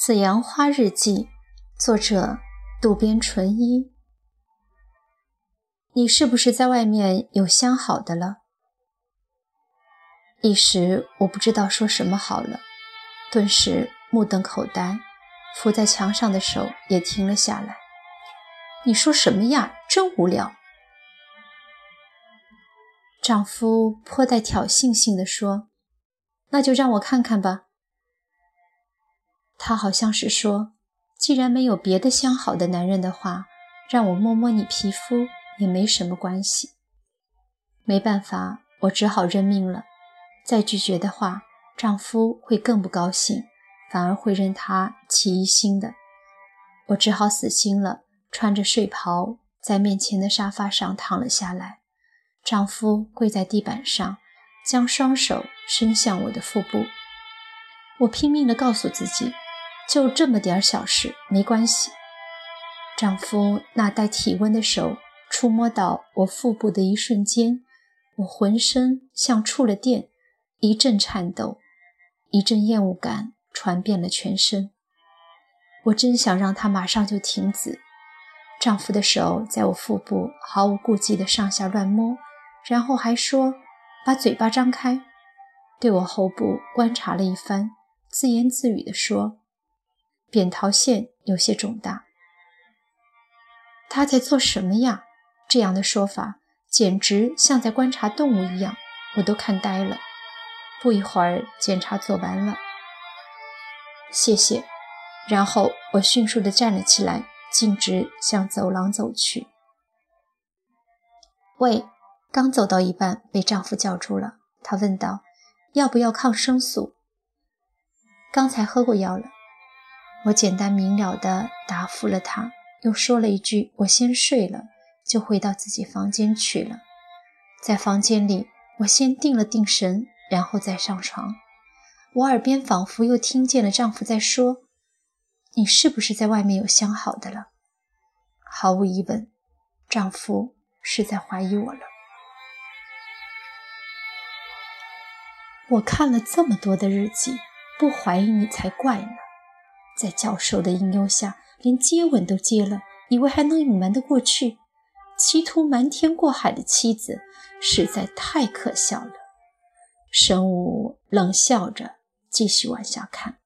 紫阳花日记，作者渡边淳一。你是不是在外面有相好的了？一时我不知道说什么好了，顿时目瞪口呆，伏在墙上的手也停了下来。你说什么呀？真无聊。丈夫颇带挑衅性的说：“那就让我看看吧。”他好像是说：“既然没有别的相好的男人的话，让我摸摸你皮肤也没什么关系。”没办法，我只好认命了。再拒绝的话，丈夫会更不高兴，反而会任他起疑心的。我只好死心了，穿着睡袍在面前的沙发上躺了下来。丈夫跪在地板上，将双手伸向我的腹部。我拼命地告诉自己。就这么点小事，没关系。丈夫那带体温的手触摸到我腹部的一瞬间，我浑身像触了电，一阵颤抖，一阵厌恶感传遍了全身。我真想让他马上就停止。丈夫的手在我腹部毫无顾忌地上下乱摸，然后还说：“把嘴巴张开。”对我喉部观察了一番，自言自语地说。扁桃腺有些肿大，他在做什么呀？这样的说法简直像在观察动物一样，我都看呆了。不一会儿，检查做完了，谢谢。然后我迅速地站了起来，径直向走廊走去。喂，刚走到一半，被丈夫叫住了。他问道：“要不要抗生素？”刚才喝过药了。我简单明了地答复了他，又说了一句：“我先睡了，就回到自己房间去了。”在房间里，我先定了定神，然后再上床。我耳边仿佛又听见了丈夫在说：“你是不是在外面有相好的了？”毫无疑问，丈夫是在怀疑我了。我看了这么多的日记，不怀疑你才怪呢。在教授的引诱下，连接吻都接了，以为还能隐瞒得过去，企图瞒天过海的妻子实在太可笑了。神武冷笑着继续往下看。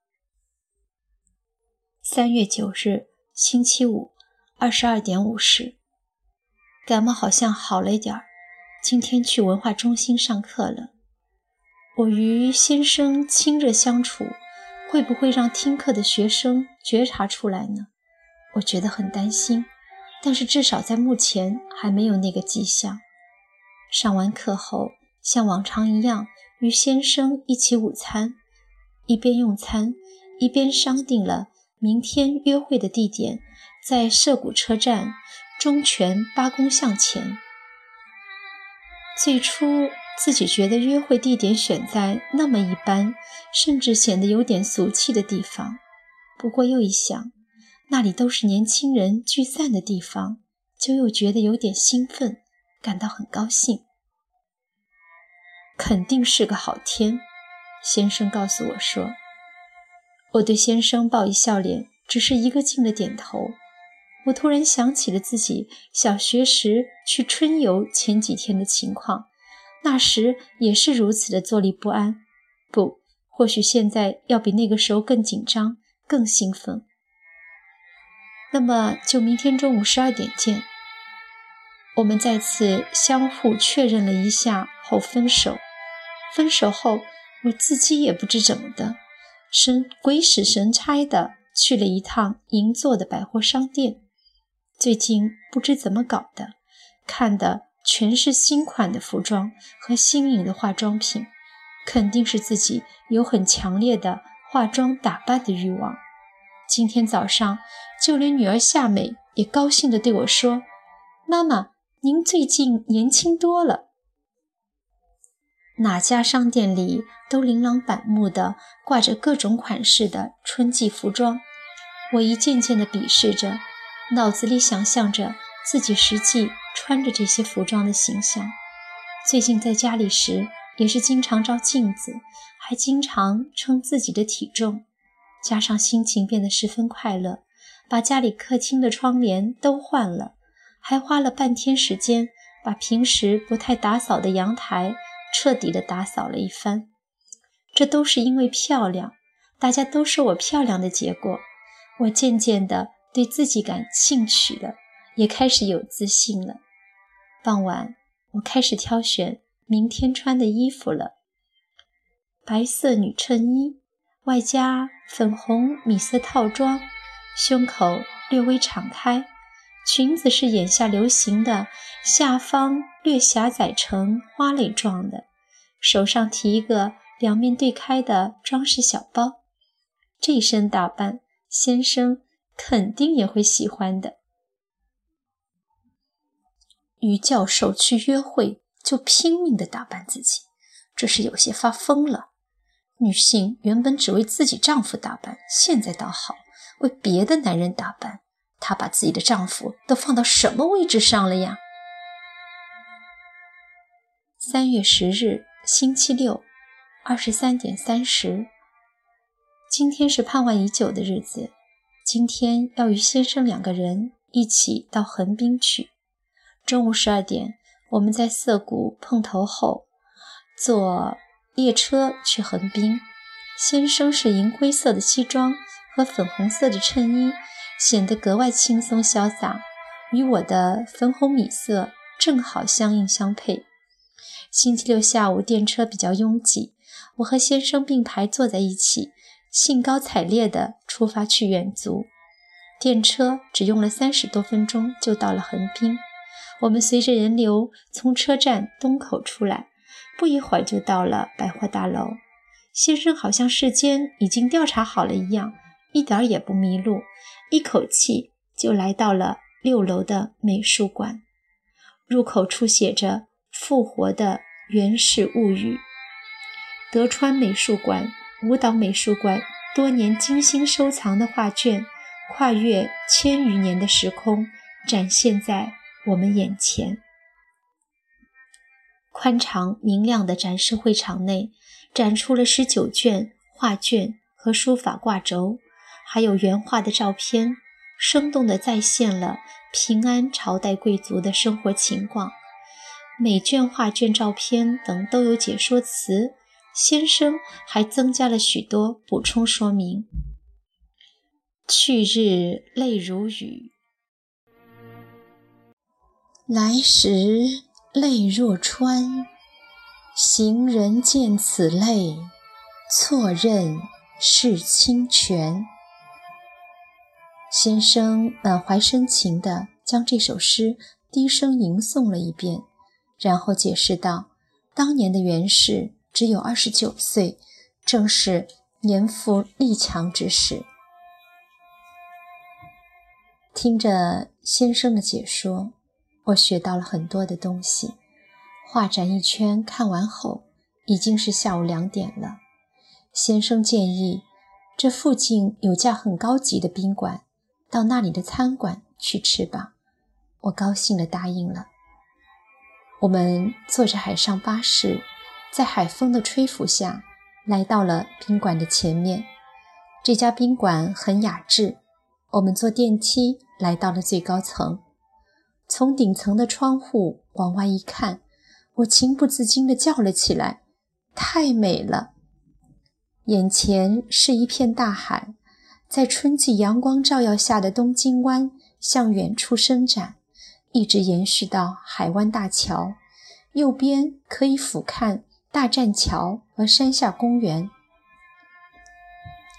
三月九日，星期五，二十二点五十。感冒好像好了一点儿，今天去文化中心上课了。我与先生亲热相处。会不会让听课的学生觉察出来呢？我觉得很担心，但是至少在目前还没有那个迹象。上完课后，像往常一样与先生一起午餐，一边用餐一边商定了明天约会的地点，在涩谷车站中泉八公向前。最初。自己觉得约会地点选在那么一般，甚至显得有点俗气的地方。不过又一想，那里都是年轻人聚散的地方，就又觉得有点兴奋，感到很高兴。肯定是个好天，先生告诉我说。我对先生报以笑脸，只是一个劲的点头。我突然想起了自己小学时去春游前几天的情况。那时也是如此的坐立不安，不，或许现在要比那个时候更紧张、更兴奋。那么就明天中午十二点见。我们再次相互确认了一下后分手。分手后，我自己也不知怎么的，神鬼使神差的去了一趟银座的百货商店。最近不知怎么搞的，看的。全是新款的服装和新颖的化妆品，肯定是自己有很强烈的化妆打扮的欲望。今天早上，就连女儿夏美也高兴地对我说：“妈妈，您最近年轻多了。”哪家商店里都琳琅满目的挂着各种款式的春季服装，我一件件地鄙视着，脑子里想象着自己实际。穿着这些服装的形象，最近在家里时也是经常照镜子，还经常称自己的体重。加上心情变得十分快乐，把家里客厅的窗帘都换了，还花了半天时间把平时不太打扫的阳台彻底的打扫了一番。这都是因为漂亮，大家都说我漂亮的结果。我渐渐的对自己感兴趣了，也开始有自信了。傍晚，我开始挑选明天穿的衣服了。白色女衬衣，外加粉红米色套装，胸口略微敞开，裙子是眼下流行的，下方略狭窄成花蕾状的，手上提一个两面对开的装饰小包。这身打扮。先生肯定也会喜欢的。与教授去约会就拼命的打扮自己，这是有些发疯了。女性原本只为自己丈夫打扮，现在倒好，为别的男人打扮。她把自己的丈夫都放到什么位置上了呀？三月十日，星期六，二十三点三十。今天是盼望已久的日子，今天要与先生两个人一起到横滨去。中午十二点，我们在涩谷碰头后，坐列车去横滨。先生是银灰色的西装和粉红色的衬衣，显得格外轻松潇洒，与我的粉红米色正好相映相配。星期六下午电车比较拥挤，我和先生并排坐在一起。兴高采烈地出发去远足，电车只用了三十多分钟就到了横滨。我们随着人流从车站东口出来，不一会儿就到了百货大楼。先生好像事先已经调查好了一样，一点也不迷路，一口气就来到了六楼的美术馆。入口处写着“复活的原始物语”，德川美术馆。舞蹈美术馆多年精心收藏的画卷，跨越千余年的时空，展现在我们眼前。宽敞明亮的展示会场内，展出了十九卷画卷和书法挂轴，还有原画的照片，生动地再现了平安朝代贵族的生活情况。每卷画卷、照片等都有解说词。先生还增加了许多补充说明。去日泪如雨，来时泪若川。行人见此泪，错认是清泉。先生满怀深情地将这首诗低声吟诵了一遍，然后解释道：“当年的元氏。”只有二十九岁，正是年富力强之时。听着先生的解说，我学到了很多的东西。画展一圈看完后，已经是下午两点了。先生建议，这附近有家很高级的宾馆，到那里的餐馆去吃吧。我高兴地答应了。我们坐着海上巴士。在海风的吹拂下，来到了宾馆的前面。这家宾馆很雅致。我们坐电梯来到了最高层，从顶层的窗户往外一看，我情不自禁地叫了起来：“太美了！”眼前是一片大海，在春季阳光照耀下的东京湾向远处伸展，一直延续到海湾大桥。右边可以俯瞰。大栈桥和山下公园。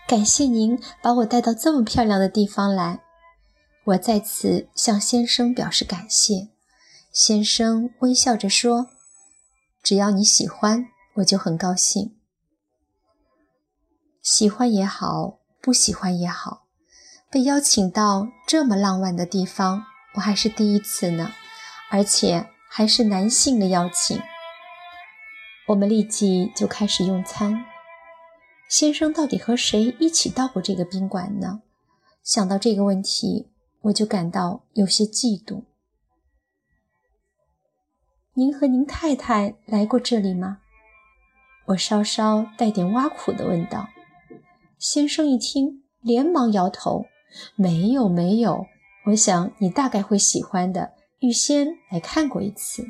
感谢您把我带到这么漂亮的地方来，我再次向先生表示感谢。先生微笑着说：“只要你喜欢，我就很高兴。喜欢也好，不喜欢也好，被邀请到这么浪漫的地方，我还是第一次呢，而且还是男性的邀请。”我们立即就开始用餐。先生到底和谁一起到过这个宾馆呢？想到这个问题，我就感到有些嫉妒。您和您太太来过这里吗？我稍稍带点挖苦地问道。先生一听，连忙摇头：“没有，没有。我想你大概会喜欢的，预先来看过一次。”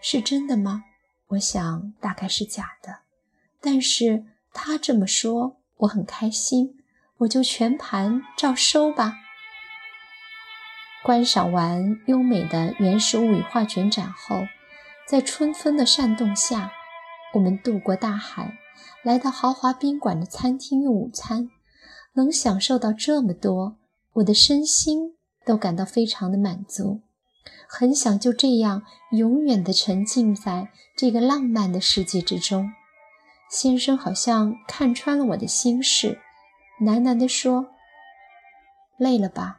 是真的吗？我想大概是假的，但是他这么说，我很开心，我就全盘照收吧。观赏完优美的《原始物语》画卷展后，在春风的扇动下，我们渡过大海，来到豪华宾馆的餐厅用午餐。能享受到这么多，我的身心都感到非常的满足，很想就这样永远的沉浸在这个浪漫的世界之中。先生好像看穿了我的心事，喃喃地说：“累了吧？”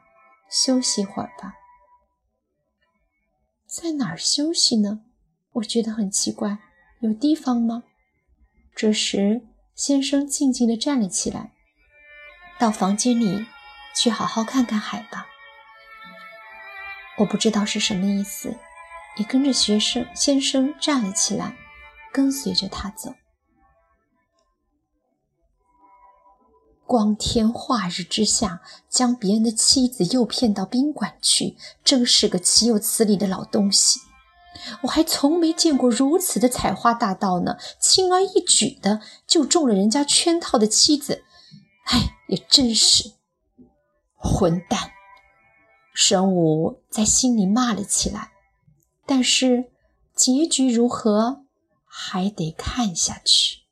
休息会儿吧，在哪儿休息呢？我觉得很奇怪，有地方吗？这时，先生静静地站了起来，到房间里去好好看看海吧。我不知道是什么意思，也跟着学生先生站了起来，跟随着他走。光天化日之下，将别人的妻子诱骗到宾馆去，真是个岂有此理的老东西！我还从没见过如此的采花大盗呢，轻而易举的就中了人家圈套的妻子。哎，也真是混蛋！神武在心里骂了起来。但是结局如何，还得看下去。